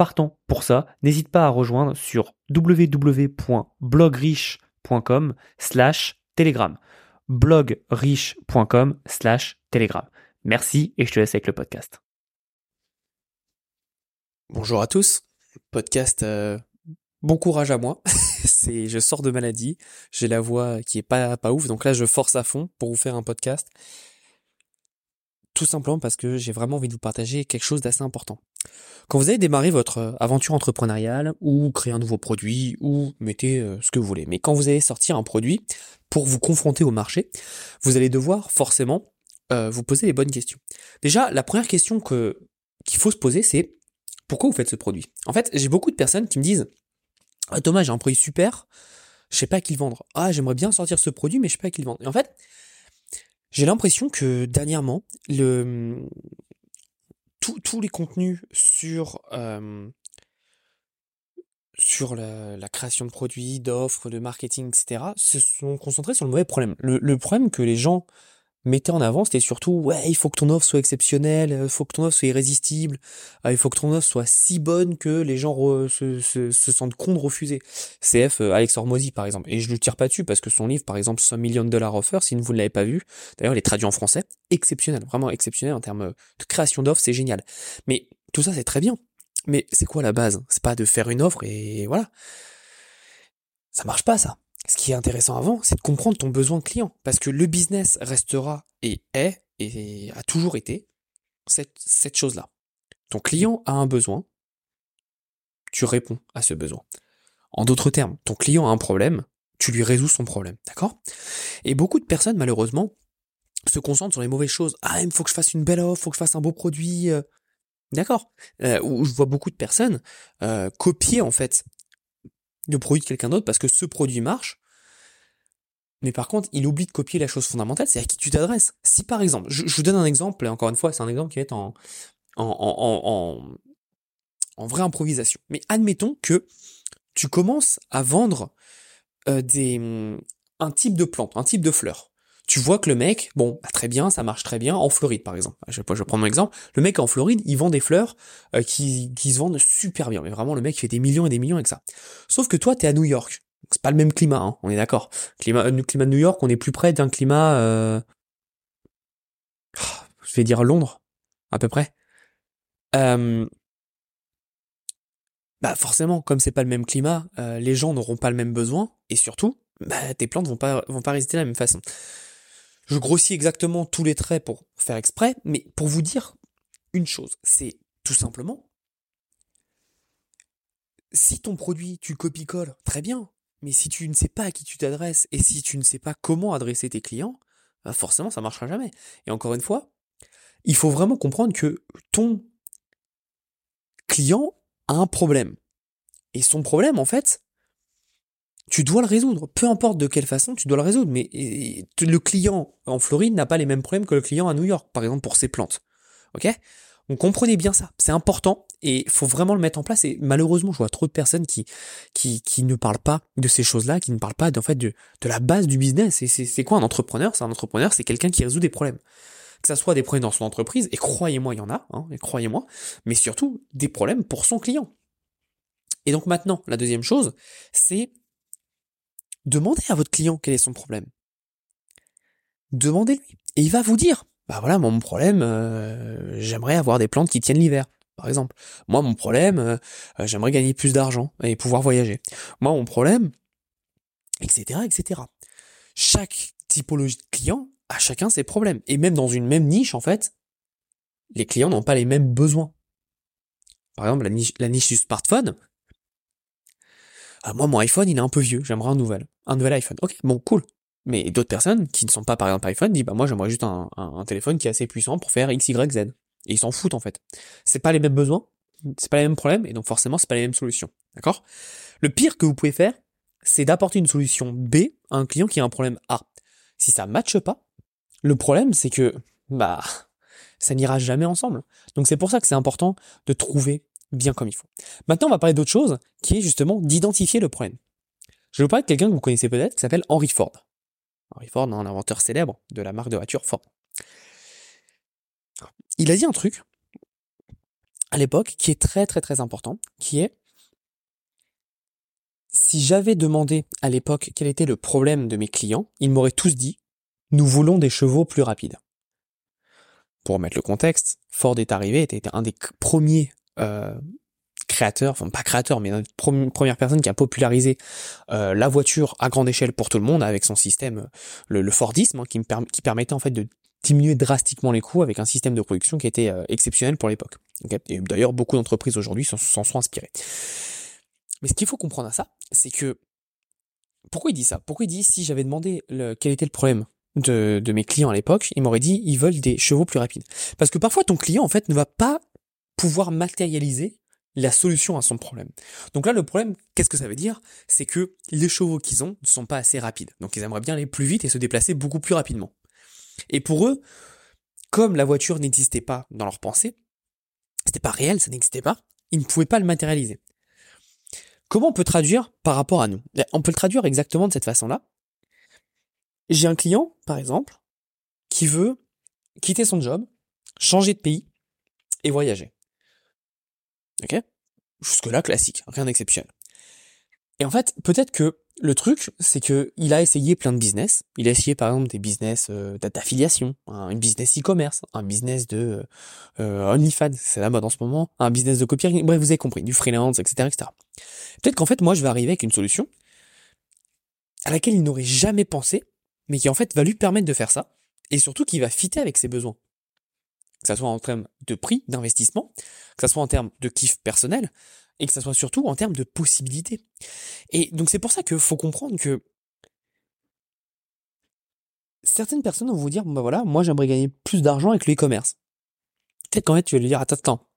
partant pour ça, n'hésite pas à rejoindre sur www.blogriche.com slash telegram. blogriche.com slash telegram. Merci et je te laisse avec le podcast. Bonjour à tous. Podcast euh, bon courage à moi. c'est je sors de maladie, j'ai la voix qui est pas pas ouf donc là je force à fond pour vous faire un podcast. Tout simplement parce que j'ai vraiment envie de vous partager quelque chose d'assez important. Quand vous allez démarrer votre euh, aventure entrepreneuriale ou créer un nouveau produit ou mettez euh, ce que vous voulez, mais quand vous allez sortir un produit pour vous confronter au marché, vous allez devoir forcément euh, vous poser les bonnes questions. Déjà, la première question que qu'il faut se poser, c'est pourquoi vous faites ce produit? En fait, j'ai beaucoup de personnes qui me disent ah, Thomas, j'ai un produit super, je sais pas à qui le vendre. Ah, j'aimerais bien sortir ce produit, mais je sais pas à qui le vendre. Et en fait, j'ai l'impression que dernièrement, le, tous les contenus sur, sur la, création de produits, d'offres, de marketing, etc., se sont concentrés sur le mauvais problème. Le, problème que les gens mettaient en avant, c'était surtout, ouais, il faut que ton offre soit exceptionnelle, il faut que ton offre soit irrésistible, euh, il faut que ton offre soit si bonne que les gens se, se, sentent cons de refuser. CF euh, Alex Hormozy, par exemple. Et je le tire pas dessus parce que son livre, par exemple, 100 millions de dollars offer, si vous ne l'avez pas vu, d'ailleurs, il est traduit en français, exceptionnel, vraiment exceptionnel en termes de création d'offres, c'est génial. Mais tout ça, c'est très bien. Mais c'est quoi la base? C'est pas de faire une offre et voilà. Ça marche pas, ça ce qui est intéressant avant, c'est de comprendre ton besoin client. Parce que le business restera et est, et a toujours été, cette, cette chose-là. Ton client a un besoin, tu réponds à ce besoin. En d'autres termes, ton client a un problème, tu lui résous son problème. D'accord? Et beaucoup de personnes, malheureusement, se concentrent sur les mauvaises choses. Ah, il faut que je fasse une belle offre, faut que je fasse un beau produit. Euh. D'accord? Euh, Ou je vois beaucoup de personnes euh, copier, en fait, le produit de quelqu'un d'autre parce que ce produit marche. Mais par contre, il oublie de copier la chose fondamentale, c'est à qui tu t'adresses. Si par exemple, je, vous donne un exemple, et encore une fois, c'est un exemple qui va être en, en, en, en, vraie improvisation. Mais admettons que tu commences à vendre euh, des, un type de plante, un type de fleur tu vois que le mec, bon, bah, très bien, ça marche très bien, en Floride par exemple. Je, vais prendre mon exemple. Le mec en Floride, il vend des fleurs euh, qui, qui se vendent super bien. Mais vraiment, le mec fait des millions et des millions avec ça. Sauf que toi, t'es à New York. C'est pas le même climat, hein, on est d'accord. Climat, euh, climat de New York, on est plus près d'un climat, euh... je vais dire Londres, à peu près. Euh... Bah forcément, comme c'est pas le même climat, euh, les gens n'auront pas le même besoin, et surtout, bah, tes plantes vont pas vont pas résister de la même façon. Je grossis exactement tous les traits pour faire exprès, mais pour vous dire une chose, c'est tout simplement, si ton produit, tu copies-colles, très bien, mais si tu ne sais pas à qui tu t'adresses et si tu ne sais pas comment adresser tes clients, bah forcément ça marchera jamais. Et encore une fois, il faut vraiment comprendre que ton client a un problème. Et son problème, en fait, tu dois le résoudre. Peu importe de quelle façon, tu dois le résoudre. Mais le client en Floride n'a pas les mêmes problèmes que le client à New York, par exemple, pour ses plantes. Ok? Donc comprenez bien ça. C'est important et il faut vraiment le mettre en place. Et malheureusement, je vois trop de personnes qui, qui, qui ne parlent pas de ces choses-là, qui ne parlent pas en fait de, la base du business. Et c'est quoi un entrepreneur? C'est un entrepreneur, c'est quelqu'un qui résout des problèmes. Que ça soit des problèmes dans son entreprise, et croyez-moi, il y en a, hein, et croyez-moi, mais surtout des problèmes pour son client. Et donc maintenant, la deuxième chose, c'est Demandez à votre client quel est son problème. Demandez-lui. Et il va vous dire, bah voilà, mon problème, euh, j'aimerais avoir des plantes qui tiennent l'hiver, par exemple. Moi, mon problème, euh, j'aimerais gagner plus d'argent et pouvoir voyager. Moi, mon problème, etc., etc. Chaque typologie de client a chacun ses problèmes. Et même dans une même niche, en fait, les clients n'ont pas les mêmes besoins. Par exemple, la niche du smartphone, ah, moi, mon iPhone, il est un peu vieux, j'aimerais un nouvel, un nouvel iPhone. Ok, bon, cool. Mais d'autres personnes qui ne sont pas par exemple iPhone disent bah moi j'aimerais juste un, un, téléphone qui est assez puissant pour faire X, Y, Z. Et ils s'en foutent en fait. C'est pas les mêmes besoins, c'est pas les mêmes problèmes, et donc forcément c'est pas les mêmes solutions. D'accord? Le pire que vous pouvez faire, c'est d'apporter une solution B à un client qui a un problème A. Si ça matche pas, le problème c'est que bah ça n'ira jamais ensemble. Donc c'est pour ça que c'est important de trouver bien comme il faut. Maintenant, on va parler d'autre chose, qui est justement d'identifier le problème. Je vais vous parler de quelqu'un que vous connaissez peut-être, qui s'appelle Henry Ford. Henry Ford, un inventeur célèbre de la marque de voiture Ford. Il a dit un truc à l'époque qui est très très très important, qui est si j'avais demandé à l'époque quel était le problème de mes clients, ils m'auraient tous dit nous voulons des chevaux plus rapides. Pour remettre le contexte, Ford est arrivé, était un des premiers euh, créateur, enfin pas créateur, mais une première personne qui a popularisé euh, la voiture à grande échelle pour tout le monde avec son système, le, le Fordisme, hein, qui, me permettait en fait de diminuer drastiquement les coûts avec un système de production qui était euh, exceptionnel pour l'époque. D'ailleurs, beaucoup d'entreprises aujourd'hui s'en sont inspirées. Mais ce qu'il faut comprendre à ça, c'est que pourquoi il dit ça? Pourquoi il dit si j'avais demandé le, quel était le problème de, de mes clients à l'époque, il m'aurait dit ils veulent des chevaux plus rapides. Parce que parfois ton client en fait ne va pas pouvoir matérialiser la solution à son problème. Donc là, le problème, qu'est-ce que ça veut dire? C'est que les chevaux qu'ils ont ne sont pas assez rapides. Donc ils aimeraient bien aller plus vite et se déplacer beaucoup plus rapidement. Et pour eux, comme la voiture n'existait pas dans leur pensée, c'était pas réel, ça n'existait pas, ils ne pouvaient pas le matérialiser. Comment on peut traduire par rapport à nous? Eh, On peut le traduire exactement de cette façon-là. J'ai un client, par exemple, qui veut quitter son job, changer de pays et voyager. Ok? Jusque-là, classique, rien d'exceptionnel. Et en fait, peut-être que le truc, c'est que il a essayé plein de business. Il a essayé par exemple des business euh, d'affiliation, un business e-commerce, un business de euh, OnlyFans, c'est la mode en ce moment, un business de copywriting. Bref, vous avez compris, du freelance, etc., etc. Peut-être qu'en fait, moi, je vais arriver avec une solution à laquelle il n'aurait jamais pensé, mais qui en fait va lui permettre de faire ça, et surtout qui va fitter avec ses besoins que ça soit en termes de prix d'investissement, que ça soit en termes de kiff personnel, et que ça soit surtout en termes de possibilités. Et donc c'est pour ça qu'il faut comprendre que certaines personnes vont vous dire, bah voilà, moi j'aimerais gagner plus d'argent avec le e-commerce. Peut-être qu'en fait tu vas lui dire, attends, attends,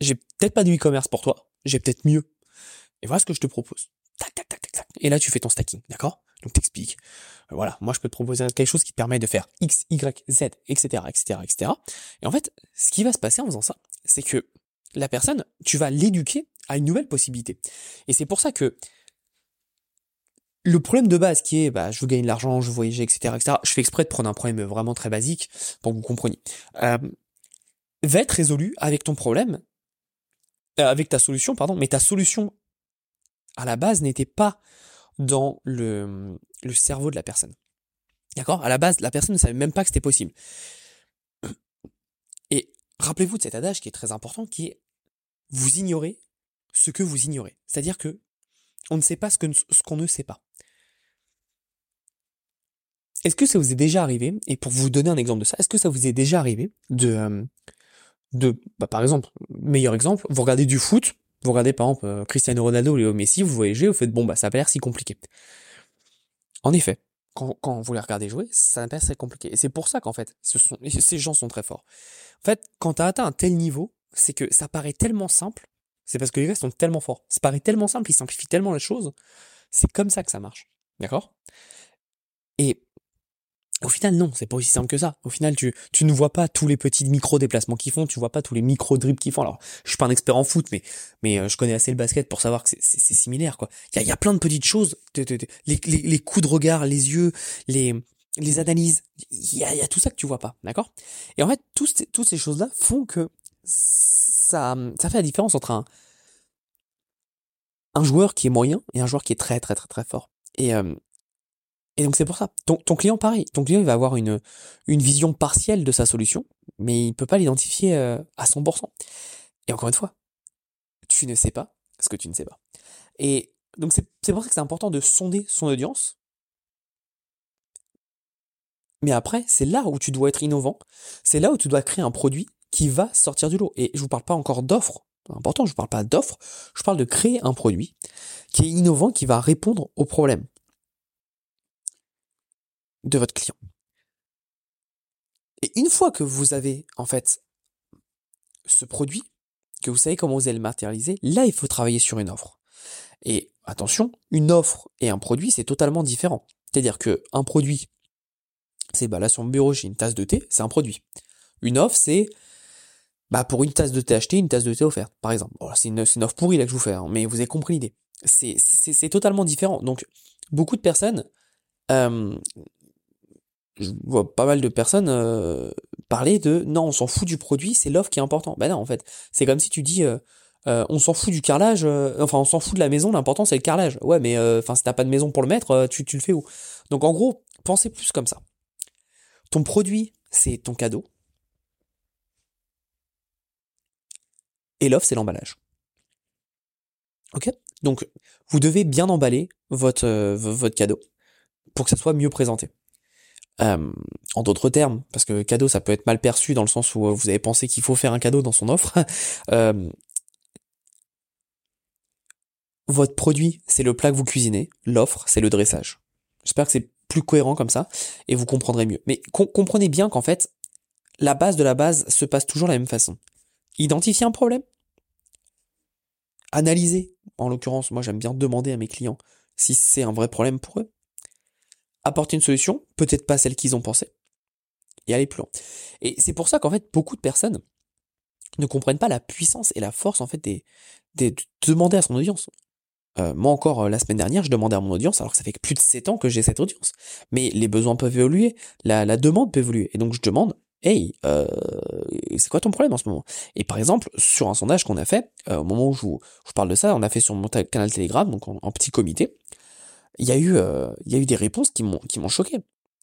j'ai peut-être pas du e-commerce pour toi, j'ai peut-être mieux. Et voilà ce que je te propose. Tac, tac, tac, tac, tac. Et là tu fais ton stacking, d'accord? Donc t'expliques, euh, voilà, moi je peux te proposer quelque chose qui te permet de faire X, Y, Z, etc., etc., etc. Et en fait, ce qui va se passer en faisant ça, c'est que la personne, tu vas l'éduquer à une nouvelle possibilité. Et c'est pour ça que le problème de base qui est, bah, je veux gagner de l'argent, je veux voyager, etc., etc. Je fais exprès de prendre un problème vraiment très basique pour que vous compreniez. Euh, va être résolu avec ton problème, euh, avec ta solution, pardon, mais ta solution à la base n'était pas dans le, le cerveau de la personne. D'accord? À la base, la personne ne savait même pas que c'était possible. Et rappelez-vous de cet adage qui est très important, qui est vous ignorez ce que vous ignorez. C'est-à-dire que on ne sait pas ce qu'on ne sait pas. Est-ce que ça vous est déjà arrivé, et pour vous donner un exemple de ça, est-ce que ça vous est déjà arrivé de, euh, de bah, par exemple, meilleur exemple, vous regardez du foot, vous regardez par exemple euh, Cristiano Ronaldo ou Léo Messi, vous voyagez, vous faites bon bah ça a l'air si compliqué. En effet, quand, quand vous les regardez jouer, ça n'a pas l'air compliqué. Et c'est pour ça qu'en fait, ce sont, ces gens sont très forts. En fait, quand tu as atteint un tel niveau, c'est que ça paraît tellement simple, c'est parce que les gars sont tellement forts. Ça paraît tellement simple, ils simplifient tellement les choses, c'est comme ça que ça marche. D'accord? Et au final, non, c'est pas aussi simple que ça. Au final, tu, tu ne vois pas tous les petits micro-déplacements qu'ils font, tu vois pas tous les micro-dribbles qu'ils font. Alors, je suis pas un expert en foot, mais, mais euh, je connais assez le basket pour savoir que c'est similaire, quoi. Il y a, y a, plein de petites choses, les, les, les, coups de regard, les yeux, les, les analyses, il y a, y a tout ça que tu vois pas, d'accord? Et en fait, toutes ces choses-là font que ça, ça fait la différence entre un, un joueur qui est moyen et un joueur qui est très, très, très, très fort. Et, euh, et donc c'est pour ça. Ton, ton, client, pareil. Ton client, il va avoir une, une vision partielle de sa solution, mais il peut pas l'identifier euh, à 100%. Et encore une fois, tu ne sais pas ce que tu ne sais pas. Et donc c'est pour ça que c'est important de sonder son audience. Mais après, c'est là où tu dois être innovant. C'est là où tu dois créer un produit qui va sortir du lot. Et je vous parle pas encore d'offres. Important, je vous parle pas d'offres. Je parle de créer un produit qui est innovant, qui va répondre aux problèmes de votre client. Et une fois que vous avez en fait ce produit, que vous savez comment vous allez le matérialiser, là il faut travailler sur une offre. Et attention, une offre et un produit, c'est totalement différent. C'est-à-dire que un produit, c'est bah là sur mon bureau, j'ai une tasse de thé, c'est un produit. Une offre, c'est bah pour une tasse de thé achetée, une tasse de thé offerte, par exemple. c'est une, offre pourrie là que je vous fais, hein, mais vous avez compris l'idée. C'est totalement différent. Donc, beaucoup de personnes, euh, je vois pas mal de personnes euh, parler de non, on s'en fout du produit, c'est l'offre qui est important. Ben non, en fait, c'est comme si tu dis euh, euh, on s'en fout du carrelage, enfin on s'en fout de la maison, l'important c'est le carrelage. Ouais, mais enfin si t'as pas de maison pour le mettre, tu, tu le fais où? Donc en gros, pensez plus comme ça. Ton produit, c'est ton cadeau. Et l'offre, c'est l'emballage. Ok? Donc, vous devez bien emballer votre, votre cadeau pour que ça soit mieux présenté. Euh, en d'autres termes, parce que cadeau ça peut être mal perçu dans le sens où euh, vous avez pensé qu'il faut faire un cadeau dans son offre. euh, votre produit, c'est le plat que vous cuisinez, l'offre, c'est le dressage. J'espère que c'est plus cohérent comme ça et vous comprendrez mieux. Mais comprenez bien qu'en fait, la base de la base se passe toujours de la même façon. Identifier un problème, analyser. En l'occurrence, moi j'aime bien demander à mes clients si c'est un vrai problème pour eux apporter une solution, peut-être pas celle qu'ils ont pensée, et aller plus loin. Et c'est pour ça qu'en fait, beaucoup de personnes ne comprennent pas la puissance et la force en fait de demander à son audience. Euh, moi encore, euh, la semaine dernière, je demandais à mon audience, alors que ça fait plus de 7 ans que j'ai cette audience. Mais les besoins peuvent évoluer, la, la demande peut évoluer. Et donc je demande, hey, euh, c'est quoi ton problème en ce moment? Et par exemple, sur un sondage qu'on a fait, au moment où je vous, parle de ça, on a fait sur mon canal Telegram, donc en petit comité, il y a eu, euh, y a eu des réponses qui m'ont, qui choqué.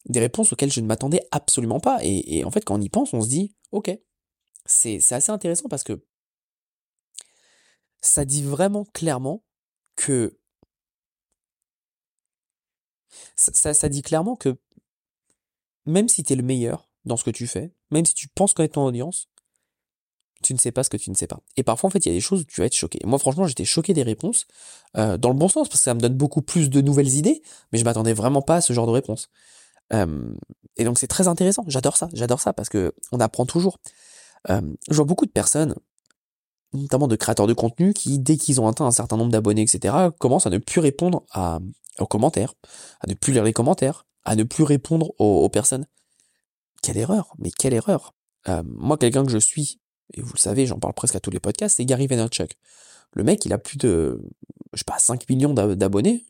Des réponses auxquelles je ne m'attendais absolument pas. Et, en fait, quand on y pense, on se dit, ok, c'est, c'est assez intéressant parce que ça dit vraiment clairement que ça, ça, dit clairement que même si tu le meilleur dans ce que tu fais, même si tu penses connaître ton audience, tu ne sais pas ce que tu ne sais pas. Et parfois, en fait, il y a des choses où tu vas être choqué. moi, franchement, j'étais choqué des réponses, euh, dans le bon sens, parce que ça me donne beaucoup plus de nouvelles idées, mais je m'attendais vraiment pas à ce genre de réponse. Euh, et donc, c'est très intéressant. J'adore ça. J'adore ça parce que on apprend toujours. Euh, je vois beaucoup de personnes, notamment de créateurs de contenu, qui, dès qu'ils ont atteint un certain nombre d'abonnés, etc., commencent à ne plus répondre aux commentaires, à ne plus lire les commentaires, à ne plus répondre aux, personnes. Quelle erreur, mais quelle erreur. Moi, quelqu'un que je suis et vous le savez, j'en parle presque à tous les podcasts, c'est Gary Vaynerchuk. Le mec, il a plus de, je sais pas, 5 millions d'abonnés.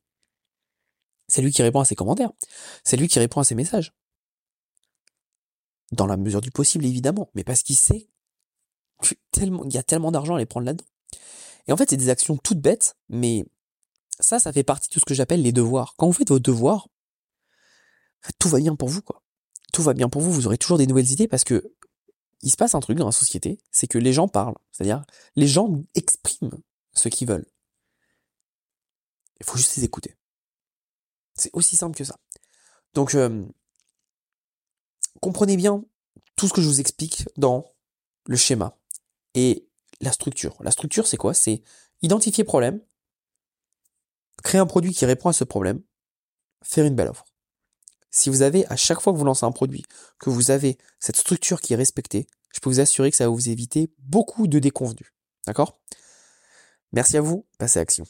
C'est lui qui répond à ses commentaires. C'est lui qui répond à ses messages. Dans la mesure du possible, évidemment. Mais parce qu'il sait tellement, il y a tellement d'argent à les prendre là-dedans. Et en fait, c'est des actions toutes bêtes, mais ça, ça fait partie de tout ce que j'appelle les devoirs. Quand vous faites vos devoirs, tout va bien pour vous, quoi. Tout va bien pour vous, vous aurez toujours des nouvelles idées parce que il se passe un truc dans la société, c'est que les gens parlent. C'est-à-dire, les gens expriment ce qu'ils veulent. Il faut juste les écouter. C'est aussi simple que ça. Donc, euh, comprenez bien tout ce que je vous explique dans le schéma et la structure. La structure, c'est quoi? C'est identifier problème, créer un produit qui répond à ce problème, faire une belle offre. Si vous avez, à chaque fois que vous lancez un produit, que vous avez cette structure qui est respectée, je peux vous assurer que ça va vous éviter beaucoup de déconvenus. D'accord? Merci à vous, passez à l'action.